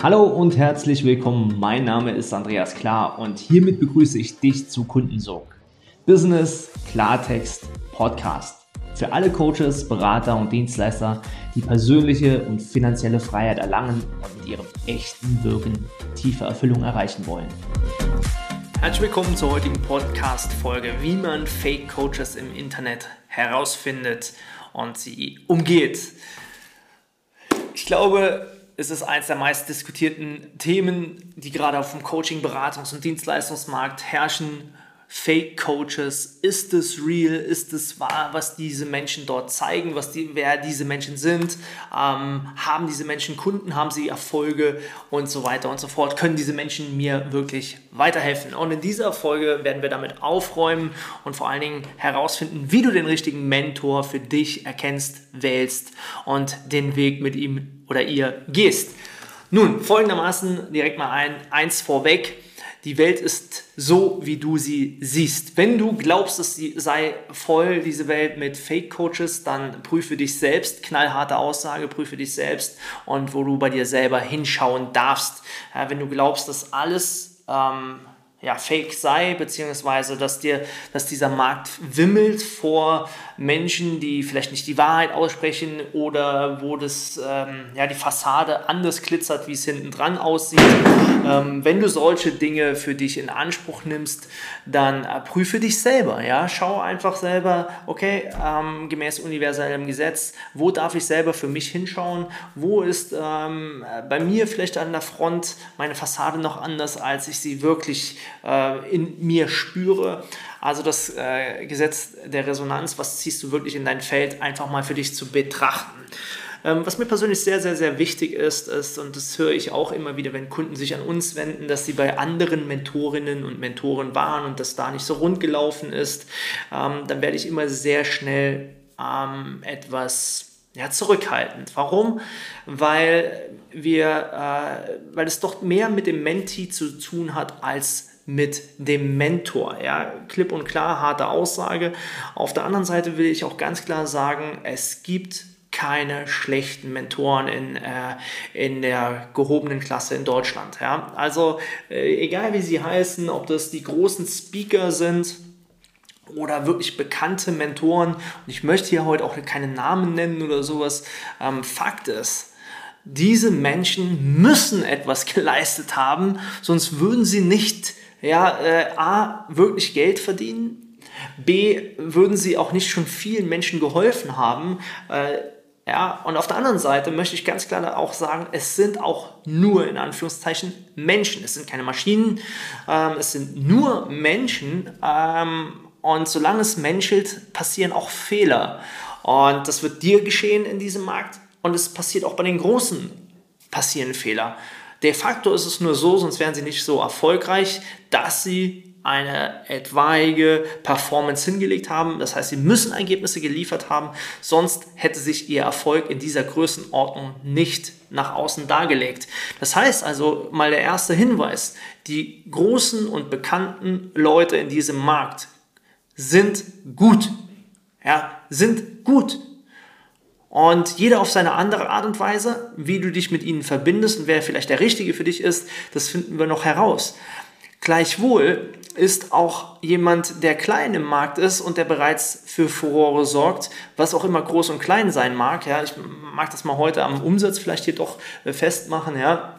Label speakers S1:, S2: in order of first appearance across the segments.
S1: Hallo und herzlich willkommen. Mein Name ist Andreas Klar und hiermit begrüße ich dich zu Kundensog. Business Klartext Podcast. Für alle Coaches, Berater und Dienstleister, die persönliche und finanzielle Freiheit erlangen und mit ihrem echten Wirken tiefe Erfüllung erreichen wollen.
S2: Herzlich willkommen zur heutigen Podcast-Folge, wie man Fake Coaches im Internet herausfindet und sie umgeht. Ich glaube, ist es eines der meist diskutierten Themen, die gerade auf dem Coaching-, Beratungs- und Dienstleistungsmarkt herrschen. Fake-Coaches, ist es real, ist es wahr, was diese Menschen dort zeigen, was die, wer diese Menschen sind, ähm, haben diese Menschen Kunden, haben sie Erfolge und so weiter und so fort, können diese Menschen mir wirklich weiterhelfen. Und in dieser Folge werden wir damit aufräumen und vor allen Dingen herausfinden, wie du den richtigen Mentor für dich erkennst, wählst und den Weg mit ihm oder ihr gehst. Nun, folgendermaßen direkt mal ein, eins vorweg. Die Welt ist so, wie du sie siehst. Wenn du glaubst, es sei voll, diese Welt mit Fake-Coaches, dann prüfe dich selbst. Knallharte Aussage, prüfe dich selbst und wo du bei dir selber hinschauen darfst. Ja, wenn du glaubst, dass alles ähm, ja, fake sei, beziehungsweise dass, dir, dass dieser Markt wimmelt vor Menschen, die vielleicht nicht die Wahrheit aussprechen oder wo das, ähm, ja, die Fassade anders glitzert, wie es hinten dran aussieht. Ähm, wenn du solche Dinge für dich in Anspruch nimmst, dann äh, prüfe dich selber. Ja? Schau einfach selber, okay, ähm, gemäß universellem Gesetz, wo darf ich selber für mich hinschauen? Wo ist ähm, bei mir vielleicht an der Front meine Fassade noch anders, als ich sie wirklich äh, in mir spüre. Also das äh, Gesetz der Resonanz, was ziehst du wirklich in dein Feld, einfach mal für dich zu betrachten. Ähm, was mir persönlich sehr, sehr, sehr wichtig ist, ist, und das höre ich auch immer wieder, wenn Kunden sich an uns wenden, dass sie bei anderen Mentorinnen und Mentoren waren und das da nicht so rund gelaufen ist, ähm, dann werde ich immer sehr schnell ähm, etwas ja, zurückhaltend. Warum? Weil wir, äh, weil es doch mehr mit dem Menti zu tun hat als mit dem Mentor. Ja, klipp und klar, harte Aussage. Auf der anderen Seite will ich auch ganz klar sagen, es gibt keine schlechten Mentoren in, äh, in der gehobenen Klasse in Deutschland. Ja? Also äh, egal wie sie heißen, ob das die großen Speaker sind, oder wirklich bekannte Mentoren. Und ich möchte hier heute auch keine Namen nennen oder sowas. Ähm, Fakt ist, diese Menschen müssen etwas geleistet haben, sonst würden sie nicht ja, äh, A, wirklich Geld verdienen, B, würden sie auch nicht schon vielen Menschen geholfen haben, äh, ja, und auf der anderen Seite möchte ich ganz klar auch sagen, es sind auch nur in Anführungszeichen Menschen. Es sind keine Maschinen, ähm, es sind nur Menschen. Ähm, und solange es menschelt, passieren auch Fehler. Und das wird dir geschehen in diesem Markt. Und es passiert auch bei den Großen passieren Fehler. De facto ist es nur so, sonst wären sie nicht so erfolgreich, dass sie eine etwaige Performance hingelegt haben. Das heißt, sie müssen Ergebnisse geliefert haben, sonst hätte sich ihr Erfolg in dieser Größenordnung nicht nach außen dargelegt. Das heißt also mal der erste Hinweis, die großen und bekannten Leute in diesem Markt sind gut. Ja, sind gut. Und jeder auf seine andere Art und Weise, wie du dich mit ihnen verbindest und wer vielleicht der Richtige für dich ist, das finden wir noch heraus. Gleichwohl ist auch jemand, der klein im Markt ist und der bereits für Furore sorgt, was auch immer groß und klein sein mag. Ja, ich mag das mal heute am Umsatz vielleicht hier doch festmachen. Ja,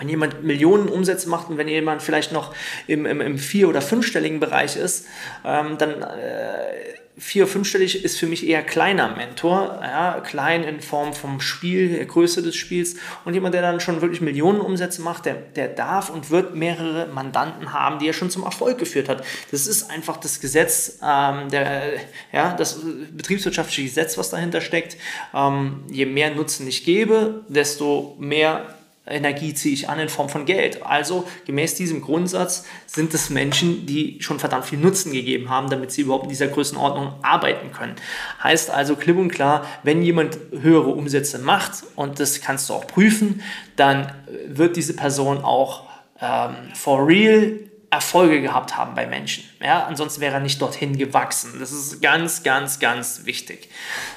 S2: wenn jemand Millionen Umsätze macht und wenn jemand vielleicht noch im, im, im vier- oder fünfstelligen Bereich ist, ähm, dann äh, vier-, fünfstellig ist für mich eher kleiner Mentor, ja, klein in Form vom Spiel, der Größe des Spiels und jemand, der dann schon wirklich Millionen Umsätze macht, der, der darf und wird mehrere Mandanten haben, die er schon zum Erfolg geführt hat. Das ist einfach das Gesetz, ähm, der, ja, das betriebswirtschaftliche Gesetz, was dahinter steckt. Ähm, je mehr Nutzen ich gebe, desto mehr Energie ziehe ich an in Form von Geld. Also gemäß diesem Grundsatz sind es Menschen, die schon verdammt viel Nutzen gegeben haben, damit sie überhaupt in dieser Größenordnung arbeiten können. Heißt also klipp und klar, wenn jemand höhere Umsätze macht, und das kannst du auch prüfen, dann wird diese Person auch ähm, for real Erfolge gehabt haben bei Menschen. Ja, ansonsten wäre er nicht dorthin gewachsen. Das ist ganz, ganz, ganz wichtig.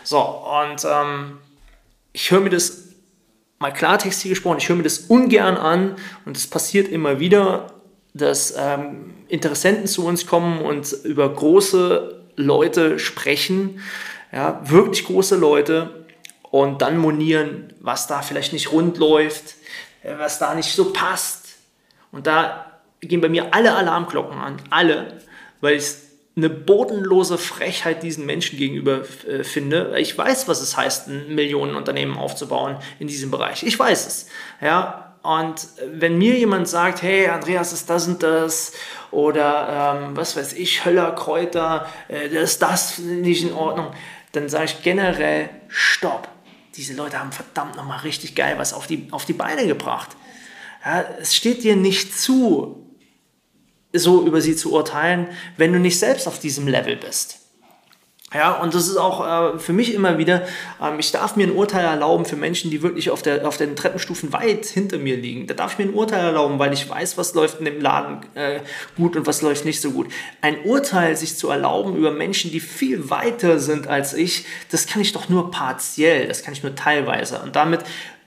S2: So, und ähm, ich höre mir das mal Klartext hier gesprochen, ich höre mir das ungern an und es passiert immer wieder, dass ähm, Interessenten zu uns kommen und über große Leute sprechen, ja, wirklich große Leute und dann monieren, was da vielleicht nicht rund läuft, äh, was da nicht so passt. Und da gehen bei mir alle Alarmglocken an, alle, weil ich eine bodenlose Frechheit diesen Menschen gegenüber äh, finde. Ich weiß, was es heißt, ein Millionenunternehmen aufzubauen in diesem Bereich. Ich weiß es. Ja, und wenn mir jemand sagt, hey, Andreas ist das und das oder ähm, was weiß ich, Höller, Kräuter, äh, ist das nicht in Ordnung, dann sage ich generell, stopp. Diese Leute haben verdammt nochmal richtig geil was auf die, auf die Beine gebracht. Ja, es steht dir nicht zu, so über sie zu urteilen, wenn du nicht selbst auf diesem Level bist. Ja, und das ist auch äh, für mich immer wieder, ähm, ich darf mir ein Urteil erlauben für Menschen, die wirklich auf, der, auf den Treppenstufen weit hinter mir liegen. Da darf ich mir ein Urteil erlauben, weil ich weiß, was läuft in dem Laden äh, gut und was läuft nicht so gut. Ein Urteil sich zu erlauben über Menschen, die viel weiter sind als ich, das kann ich doch nur partiell, das kann ich nur teilweise. Und damit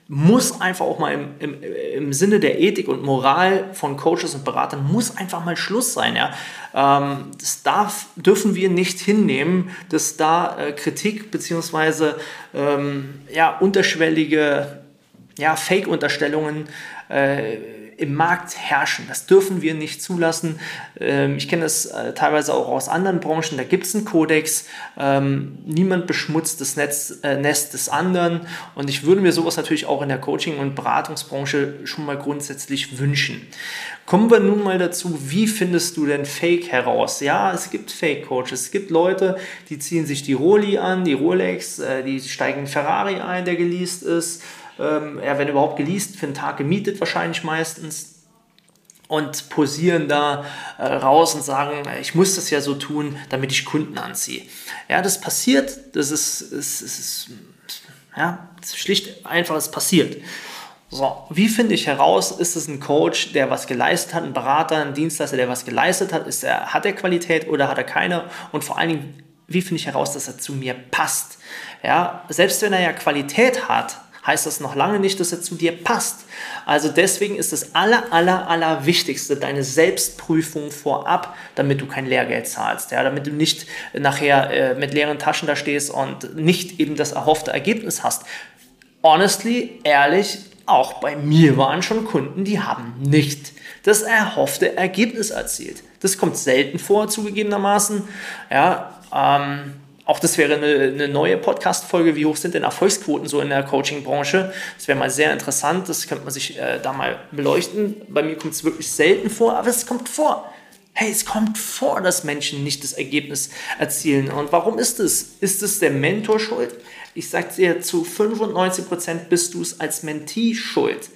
S2: muss einfach auch mal im, im, im Sinne der Ethik und Moral von Coaches und Beratern muss einfach mal Schluss sein. Ja? Ähm, das darf, dürfen wir nicht hinnehmen, dass da äh, Kritik bzw. Ähm, ja, unterschwellige ja, Fake-Unterstellungen äh, im Markt herrschen. Das dürfen wir nicht zulassen. Ähm, ich kenne das äh, teilweise auch aus anderen Branchen. Da gibt es einen Kodex. Ähm, niemand beschmutzt das Netz, äh, Nest des anderen. Und ich würde mir sowas natürlich auch in der Coaching- und Beratungsbranche schon mal grundsätzlich wünschen. Kommen wir nun mal dazu, wie findest du denn Fake heraus? Ja, es gibt Fake-Coaches. Es gibt Leute, die ziehen sich die Roli an, die Rolex, äh, die steigen Ferrari ein, der geleast ist ähm, ja, wenn überhaupt geleast, für einen Tag gemietet wahrscheinlich meistens und posieren da äh, raus und sagen, ich muss das ja so tun, damit ich Kunden anziehe. Ja, das passiert, das ist, ist, ist, ja, schlicht einfach, es passiert. So, wie finde ich heraus, ist es ein Coach, der was geleistet hat, ein Berater, ein Dienstleister, der was geleistet hat, ist er, hat er Qualität oder hat er keine? Und vor allen Dingen, wie finde ich heraus, dass er zu mir passt? Ja, selbst wenn er ja Qualität hat, heißt das noch lange nicht, dass er zu dir passt. Also deswegen ist das aller, aller, aller Wichtigste deine Selbstprüfung vorab, damit du kein Lehrgeld zahlst, ja, damit du nicht nachher äh, mit leeren Taschen da stehst und nicht eben das erhoffte Ergebnis hast. Honestly, ehrlich, auch bei mir waren schon Kunden, die haben nicht das erhoffte Ergebnis erzielt. Das kommt selten vor, zugegebenermaßen. Ja, ähm, auch das wäre eine, eine neue Podcast-Folge. Wie hoch sind denn Erfolgsquoten so in der Coaching-Branche? Das wäre mal sehr interessant. Das könnte man sich äh, da mal beleuchten. Bei mir kommt es wirklich selten vor, aber es kommt vor. Hey, es kommt vor, dass Menschen nicht das Ergebnis erzielen. Und warum ist es? Ist es der Mentor schuld? Ich sage dir, zu 95% bist du es als Mentee schuld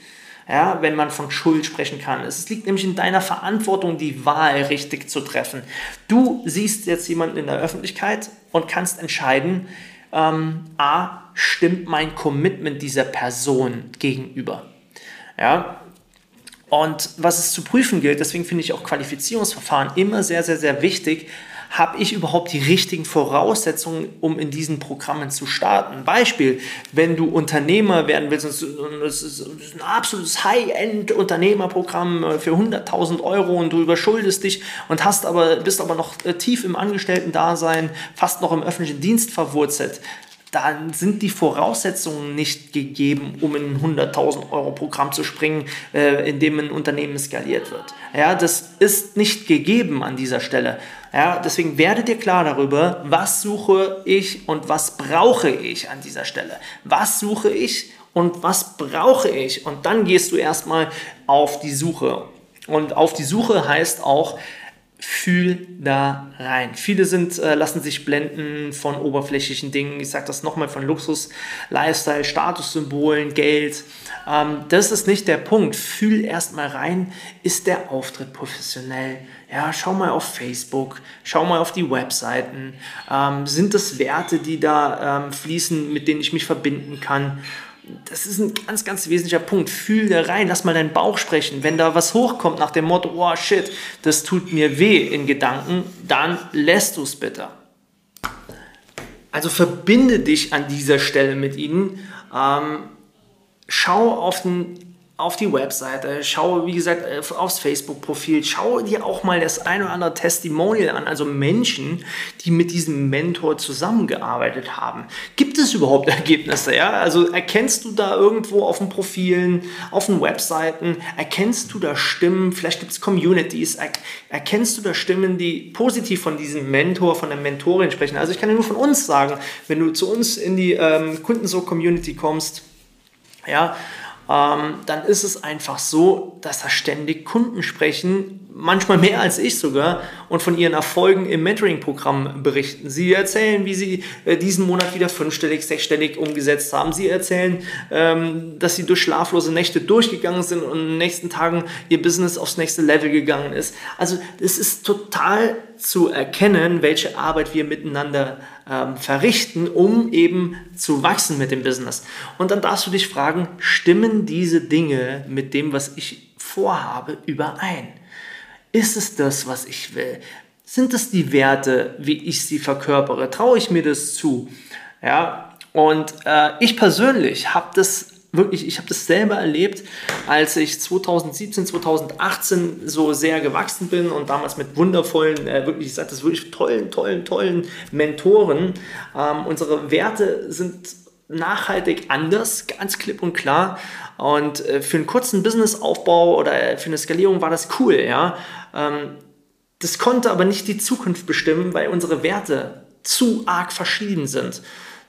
S2: ja, wenn man von Schuld sprechen kann. Es liegt nämlich in deiner Verantwortung, die Wahl richtig zu treffen. Du siehst jetzt jemanden in der Öffentlichkeit und kannst entscheiden, ähm, a, stimmt mein Commitment dieser Person gegenüber. Ja, und was es zu prüfen gilt, deswegen finde ich auch Qualifizierungsverfahren immer sehr, sehr, sehr wichtig, habe ich überhaupt die richtigen Voraussetzungen, um in diesen Programmen zu starten? Beispiel, wenn du Unternehmer werden willst, das ist ein absolutes High-End-Unternehmerprogramm äh, für 100.000 Euro und du überschuldest dich und hast aber, bist aber noch äh, tief im Angestellten-Dasein, fast noch im öffentlichen Dienst verwurzelt dann sind die Voraussetzungen nicht gegeben, um in ein 100.000 Euro Programm zu springen, äh, in dem ein Unternehmen skaliert wird. Ja, das ist nicht gegeben an dieser Stelle. Ja, deswegen werde dir klar darüber, was suche ich und was brauche ich an dieser Stelle. Was suche ich und was brauche ich? Und dann gehst du erstmal auf die Suche. Und auf die Suche heißt auch, fühl da rein. Viele sind, äh, lassen sich blenden von oberflächlichen Dingen. Ich sage das nochmal von Luxus, Lifestyle, Statussymbolen, Geld. Ähm, das ist nicht der Punkt. Fühl erstmal rein, ist der Auftritt professionell? Ja, schau mal auf Facebook, schau mal auf die Webseiten. Ähm, sind das Werte, die da ähm, fließen, mit denen ich mich verbinden kann? das ist ein ganz, ganz wesentlicher Punkt. Fühl da rein, lass mal deinen Bauch sprechen. Wenn da was hochkommt nach dem Motto, oh shit, das tut mir weh in Gedanken, dann lässt du es bitte. Also verbinde dich an dieser Stelle mit ihnen. Ähm, schau auf den auf die Webseite, schau, wie gesagt, äh, aufs Facebook-Profil, schau dir auch mal das ein oder andere Testimonial an, also Menschen, die mit diesem Mentor zusammengearbeitet haben. Gibt es überhaupt Ergebnisse? Ja? Also erkennst du da irgendwo auf den Profilen, auf den Webseiten, erkennst du da Stimmen, vielleicht gibt es Communities, er, erkennst du da Stimmen, die positiv von diesem Mentor, von der Mentorin sprechen? Also ich kann dir nur von uns sagen, wenn du zu uns in die ähm, Kundenso-Community kommst, ja, ähm, dann ist es einfach so, dass da ständig Kunden sprechen, manchmal mehr als ich sogar, und von ihren Erfolgen im Mentoring-Programm berichten. Sie erzählen, wie sie äh, diesen Monat wieder fünfstellig, sechsstellig umgesetzt haben. Sie erzählen, ähm, dass sie durch schlaflose Nächte durchgegangen sind und in den nächsten Tagen ihr Business aufs nächste Level gegangen ist. Also es ist total zu erkennen, welche Arbeit wir miteinander ähm, verrichten, um eben zu wachsen mit dem Business. Und dann darfst du dich fragen, stimmen diese Dinge mit dem, was ich vorhabe, überein? Ist es das, was ich will? Sind es die Werte, wie ich sie verkörpere? Traue ich mir das zu? Ja, und äh, ich persönlich habe das wirklich, ich habe das selber erlebt, als ich 2017, 2018 so sehr gewachsen bin und damals mit wundervollen, äh, wirklich, ich sage das wirklich tollen, tollen, tollen Mentoren. Ähm, unsere Werte sind nachhaltig anders, ganz klipp und klar. Und äh, für einen kurzen Businessaufbau oder für eine Skalierung war das cool, ja. Ähm, das konnte aber nicht die Zukunft bestimmen, weil unsere Werte zu arg verschieden sind.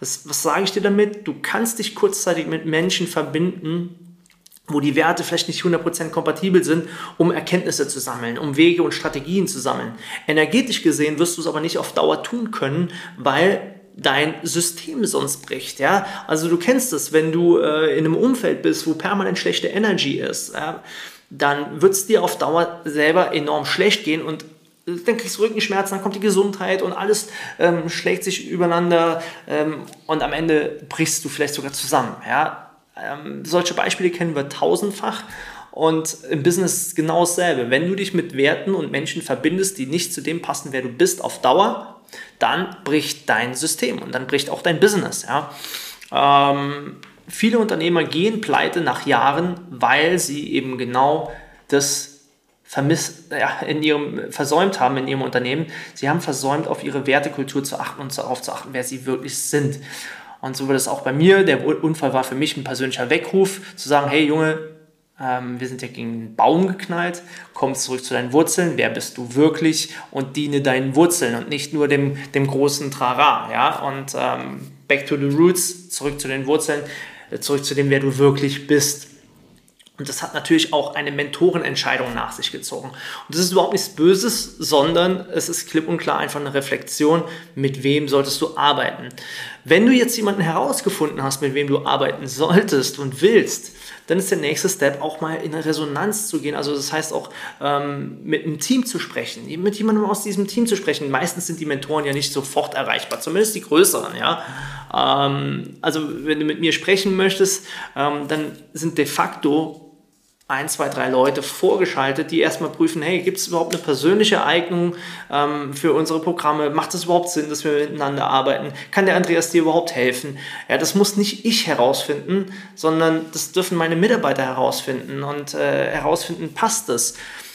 S2: Das, was sage ich dir damit? Du kannst dich kurzzeitig mit Menschen verbinden, wo die Werte vielleicht nicht 100% kompatibel sind, um Erkenntnisse zu sammeln, um Wege und Strategien zu sammeln. Energetisch gesehen wirst du es aber nicht auf Dauer tun können, weil dein System sonst bricht. Ja? Also du kennst es, wenn du äh, in einem Umfeld bist, wo permanent schlechte Energy ist, ja? dann wird es dir auf Dauer selber enorm schlecht gehen und dann kriegst du Rückenschmerzen, dann kommt die Gesundheit und alles ähm, schlägt sich übereinander ähm, und am Ende brichst du vielleicht sogar zusammen. Ja? Ähm, solche Beispiele kennen wir tausendfach und im Business genau dasselbe. Wenn du dich mit Werten und Menschen verbindest, die nicht zu dem passen, wer du bist, auf Dauer, dann bricht dein System und dann bricht auch dein Business. Ja? Ähm, viele Unternehmer gehen pleite nach Jahren, weil sie eben genau das vermisst, ja, in ihrem, versäumt haben in ihrem Unternehmen. Sie haben versäumt, auf ihre Wertekultur zu achten und darauf zu achten, wer sie wirklich sind. Und so wird es auch bei mir. Der Unfall war für mich ein persönlicher Weckruf, zu sagen, hey Junge, ähm, wir sind ja gegen einen Baum geknallt, komm zurück zu deinen Wurzeln, wer bist du wirklich und diene deinen Wurzeln und nicht nur dem, dem großen Trara. Ja? Und ähm, back to the roots, zurück zu den Wurzeln, äh, zurück zu dem, wer du wirklich bist. Und das hat natürlich auch eine Mentorenentscheidung nach sich gezogen. Und das ist überhaupt nichts Böses, sondern es ist klipp und klar einfach eine Reflexion, mit wem solltest du arbeiten. Wenn du jetzt jemanden herausgefunden hast, mit wem du arbeiten solltest und willst, dann ist der nächste Step auch mal in eine Resonanz zu gehen. Also das heißt auch ähm, mit einem Team zu sprechen, mit jemandem aus diesem Team zu sprechen. Meistens sind die Mentoren ja nicht sofort erreichbar, zumindest die größeren. Ja? Ähm, also wenn du mit mir sprechen möchtest, ähm, dann sind de facto ein, zwei, drei Leute vorgeschaltet, die erstmal prüfen, hey, gibt es überhaupt eine persönliche Eignung ähm, für unsere Programme? Macht es überhaupt Sinn, dass wir miteinander arbeiten? Kann der Andreas dir überhaupt helfen? Ja, das muss nicht ich herausfinden, sondern das dürfen meine Mitarbeiter herausfinden und äh, herausfinden, passt es? Das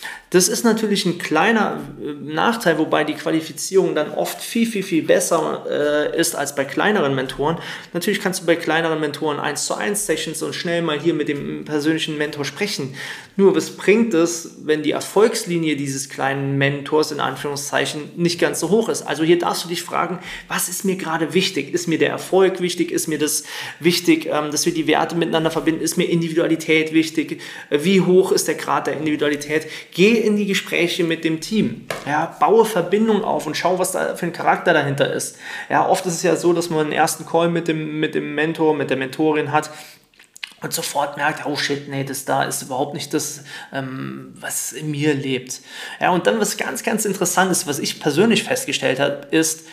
S2: ist natürlich ein kleiner äh, Nachteil, wobei die Qualifizierung dann oft viel, viel, viel besser äh, ist als bei kleineren Mentoren. Natürlich kannst du bei kleineren Mentoren 1 zu 1 Sessions und schnell mal hier mit dem persönlichen Mentor sprechen. Nur was bringt es, wenn die Erfolgslinie dieses kleinen Mentors in Anführungszeichen nicht ganz so hoch ist? Also hier darfst du dich fragen, was ist mir gerade wichtig? Ist mir der Erfolg wichtig? Ist mir das wichtig, ähm, dass wir die Werte miteinander verbinden? Ist mir Individualität wichtig? Wie hoch ist der Grad der Individualität? Geh in die Gespräche mit dem Team. Ja, baue Verbindung auf und schau, was da für ein Charakter dahinter ist. Ja, oft ist es ja so, dass man einen ersten Call mit dem, mit dem Mentor, mit der Mentorin hat und sofort merkt, oh shit, nee, das da ist überhaupt nicht das, ähm, was in mir lebt. Ja, und dann was ganz, ganz interessantes, was ich persönlich festgestellt habe, ist,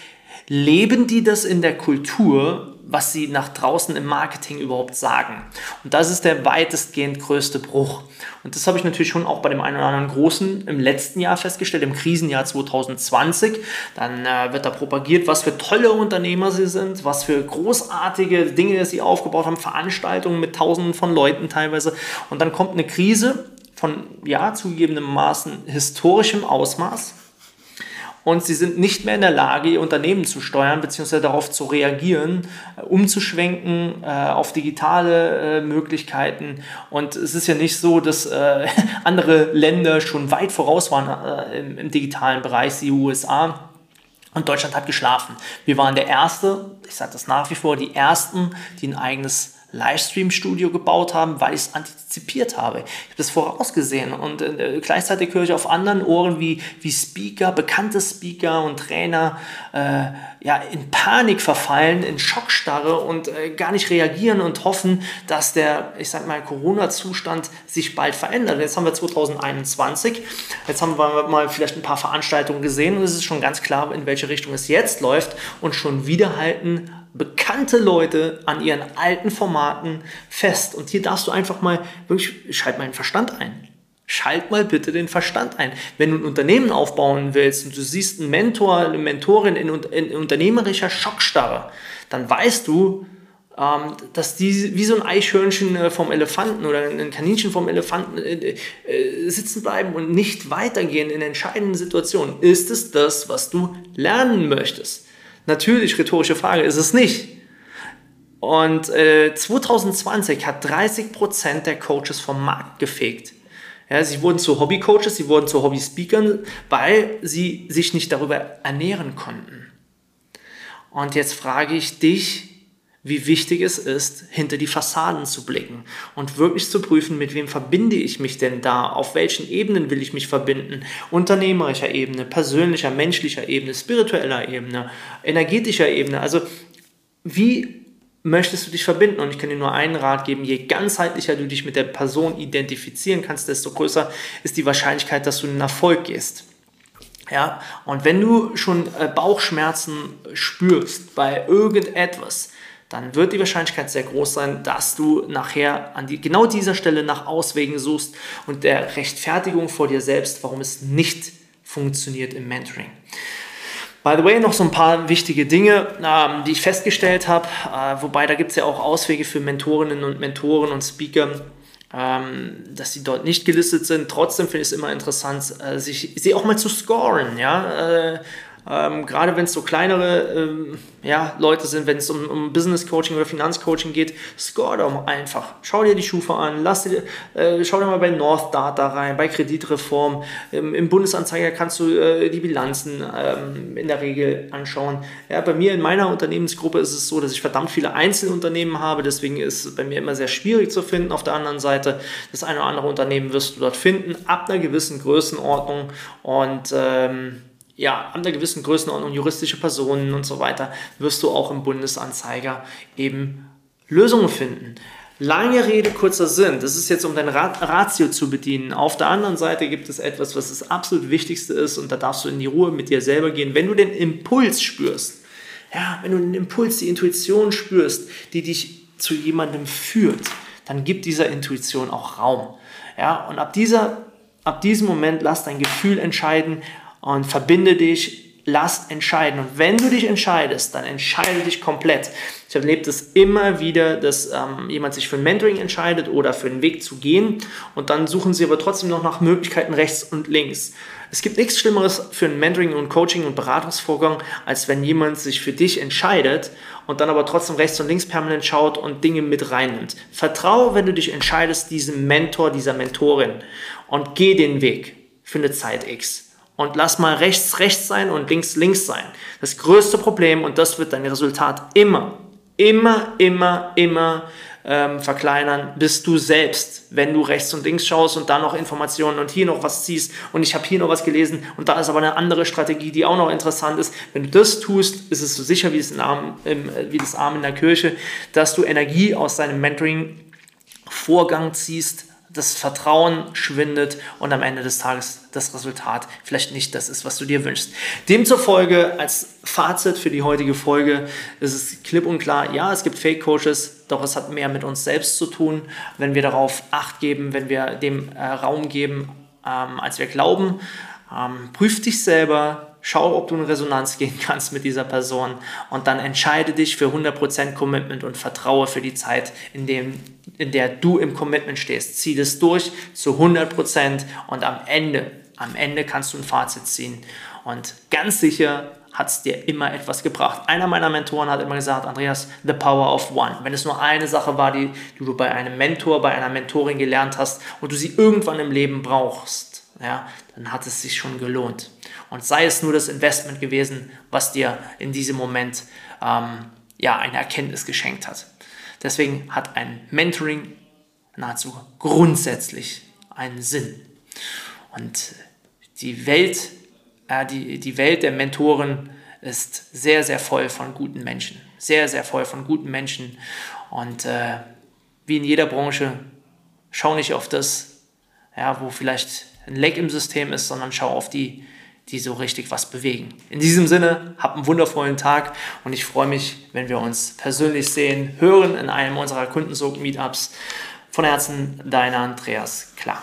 S2: leben die das in der Kultur, was sie nach draußen im Marketing überhaupt sagen. Und das ist der weitestgehend größte Bruch. Und das habe ich natürlich schon auch bei dem einen oder anderen Großen im letzten Jahr festgestellt, im Krisenjahr 2020. Dann äh, wird da propagiert, was für tolle Unternehmer sie sind, was für großartige Dinge sie aufgebaut haben, Veranstaltungen mit Tausenden von Leuten teilweise. Und dann kommt eine Krise von, ja, zugegebenermaßen historischem Ausmaß und sie sind nicht mehr in der Lage, ihr Unternehmen zu steuern bzw. darauf zu reagieren, äh, umzuschwenken äh, auf digitale äh, Möglichkeiten. Und es ist ja nicht so, dass äh, andere Länder schon weit voraus waren äh, im, im digitalen Bereich, die USA. Und Deutschland hat geschlafen. Wir waren der Erste, ich sage das nach wie vor, die Ersten, die ein eigenes Livestream-Studio gebaut haben, weil ich es antizipiert habe. Ich habe das vorausgesehen und äh, gleichzeitig höre ich auf anderen Ohren, wie, wie Speaker, bekannte Speaker und Trainer äh, ja, in Panik verfallen, in Schockstarre und äh, gar nicht reagieren und hoffen, dass der, ich sag mal, Corona-Zustand sich bald verändert. Jetzt haben wir 2021, jetzt haben wir mal vielleicht ein paar Veranstaltungen gesehen und es ist schon ganz klar, in welche Richtung es jetzt läuft und schon wieder halten bekannte Leute an ihren alten Formaten fest. Und hier darfst du einfach mal wirklich, schalt mal den Verstand ein. Schalt mal bitte den Verstand ein. Wenn du ein Unternehmen aufbauen willst und du siehst einen Mentor, eine Mentorin in, in unternehmerischer Schockstarre, dann weißt du, ähm, dass die wie so ein Eichhörnchen äh, vom Elefanten oder ein Kaninchen vom Elefanten äh, äh, sitzen bleiben und nicht weitergehen in entscheidenden Situationen. Ist es das, was du lernen möchtest? Natürlich, rhetorische Frage, ist es nicht. Und äh, 2020 hat 30% der Coaches vom Markt gefegt. Ja, sie wurden zu Hobby-Coaches, sie wurden zu Hobby-Speakern, weil sie sich nicht darüber ernähren konnten. Und jetzt frage ich dich, wie wichtig es ist, hinter die Fassaden zu blicken und wirklich zu prüfen, mit wem verbinde ich mich denn da, auf welchen Ebenen will ich mich verbinden, unternehmerischer Ebene, persönlicher, menschlicher Ebene, spiritueller Ebene, energetischer Ebene. Also wie möchtest du dich verbinden? Und ich kann dir nur einen Rat geben, je ganzheitlicher du dich mit der Person identifizieren kannst, desto größer ist die Wahrscheinlichkeit, dass du in den Erfolg gehst. Ja, und wenn du schon äh, Bauchschmerzen spürst bei irgendetwas, dann wird die Wahrscheinlichkeit sehr groß sein, dass du nachher an die, genau dieser Stelle nach Auswegen suchst und der Rechtfertigung vor dir selbst, warum es nicht funktioniert im Mentoring. By the way, noch so ein paar wichtige Dinge, ähm, die ich festgestellt habe, äh, wobei da gibt es ja auch Auswege für Mentorinnen und Mentoren und Speaker, ähm, dass sie dort nicht gelistet sind. Trotzdem finde ich es immer interessant, äh, sich sie auch mal zu scoren. Ja? Äh, ähm, gerade wenn es so kleinere ähm, ja, Leute sind, wenn es um, um Business Coaching oder Finanzcoaching geht, score doch einfach. Schau dir die Schufa an, lass dir, äh, schau dir mal bei North Data rein, bei Kreditreform. Ähm, Im Bundesanzeiger kannst du äh, die Bilanzen ähm, in der Regel anschauen. Ja, bei mir in meiner Unternehmensgruppe ist es so, dass ich verdammt viele Einzelunternehmen habe, deswegen ist es bei mir immer sehr schwierig zu finden. Auf der anderen Seite, das eine oder andere Unternehmen wirst du dort finden, ab einer gewissen Größenordnung und ähm, ja, an einer gewissen Größenordnung juristische Personen und so weiter, wirst du auch im Bundesanzeiger eben Lösungen finden. Lange Rede, kurzer Sinn. Das ist jetzt, um dein Ratio zu bedienen. Auf der anderen Seite gibt es etwas, was das absolut Wichtigste ist und da darfst du in die Ruhe mit dir selber gehen. Wenn du den Impuls spürst, ja, wenn du den Impuls, die Intuition spürst, die dich zu jemandem führt, dann gibt dieser Intuition auch Raum. Ja, und ab, dieser, ab diesem Moment lass dein Gefühl entscheiden, und verbinde dich, lass entscheiden. Und wenn du dich entscheidest, dann entscheide dich komplett. Ich erlebe das immer wieder, dass ähm, jemand sich für ein Mentoring entscheidet oder für einen Weg zu gehen und dann suchen sie aber trotzdem noch nach Möglichkeiten rechts und links. Es gibt nichts Schlimmeres für ein Mentoring und Coaching und Beratungsvorgang, als wenn jemand sich für dich entscheidet und dann aber trotzdem rechts und links permanent schaut und Dinge mit reinnimmt. Vertraue, wenn du dich entscheidest, diesem Mentor, dieser Mentorin und geh den Weg für eine Zeit X und lass mal rechts rechts sein und links links sein. Das größte Problem und das wird dein Resultat immer, immer, immer, immer ähm, verkleinern, bist du selbst, wenn du rechts und links schaust und da noch Informationen und hier noch was ziehst und ich habe hier noch was gelesen und da ist aber eine andere Strategie, die auch noch interessant ist. Wenn du das tust, ist es so sicher wie das Arm, wie das Arm in der Kirche, dass du Energie aus deinem Mentoring Vorgang ziehst, das Vertrauen schwindet und am Ende des Tages das Resultat vielleicht nicht das ist, was du dir wünschst. Demzufolge als Fazit für die heutige Folge ist es klipp und klar, ja, es gibt Fake-Coaches, doch es hat mehr mit uns selbst zu tun, wenn wir darauf Acht geben, wenn wir dem äh, Raum geben, ähm, als wir glauben. Ähm, prüf dich selber, schau, ob du in Resonanz gehen kannst mit dieser Person und dann entscheide dich für 100% Commitment und vertraue für die Zeit, in, dem, in der du im Commitment stehst. Zieh das durch zu 100% und am Ende, am Ende kannst du ein Fazit ziehen. Und ganz sicher hat es dir immer etwas gebracht. Einer meiner Mentoren hat immer gesagt, Andreas, the power of one. Wenn es nur eine Sache war, die, du bei einem Mentor, bei einer Mentorin gelernt hast und du sie irgendwann im Leben brauchst, ja, dann hat es sich schon gelohnt. Und sei es nur das Investment gewesen, was dir in diesem Moment ähm, ja, eine Erkenntnis geschenkt hat. Deswegen hat ein Mentoring nahezu grundsätzlich einen Sinn. Und die Welt, äh, die, die Welt der Mentoren ist sehr, sehr voll von guten Menschen. Sehr, sehr voll von guten Menschen. Und äh, wie in jeder Branche, schau nicht auf das, ja, wo vielleicht ein Leck im System ist, sondern schau auf die, die so richtig was bewegen. In diesem Sinne, hab einen wundervollen Tag und ich freue mich, wenn wir uns persönlich sehen, hören in einem unserer Kundensog-Meetups. Von Herzen, deiner Andreas Klar.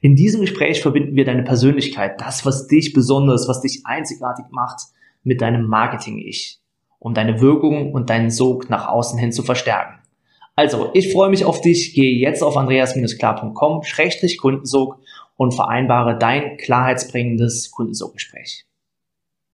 S1: In diesem Gespräch verbinden wir deine Persönlichkeit, das, was dich besonders, was dich einzigartig macht, mit deinem Marketing-Ich, um deine Wirkung und deinen Sog nach außen hin zu verstärken. Also, ich freue mich auf dich. Gehe jetzt auf andreas-klar.com-kundensog und vereinbare dein klarheitsbringendes Kundensoggespräch.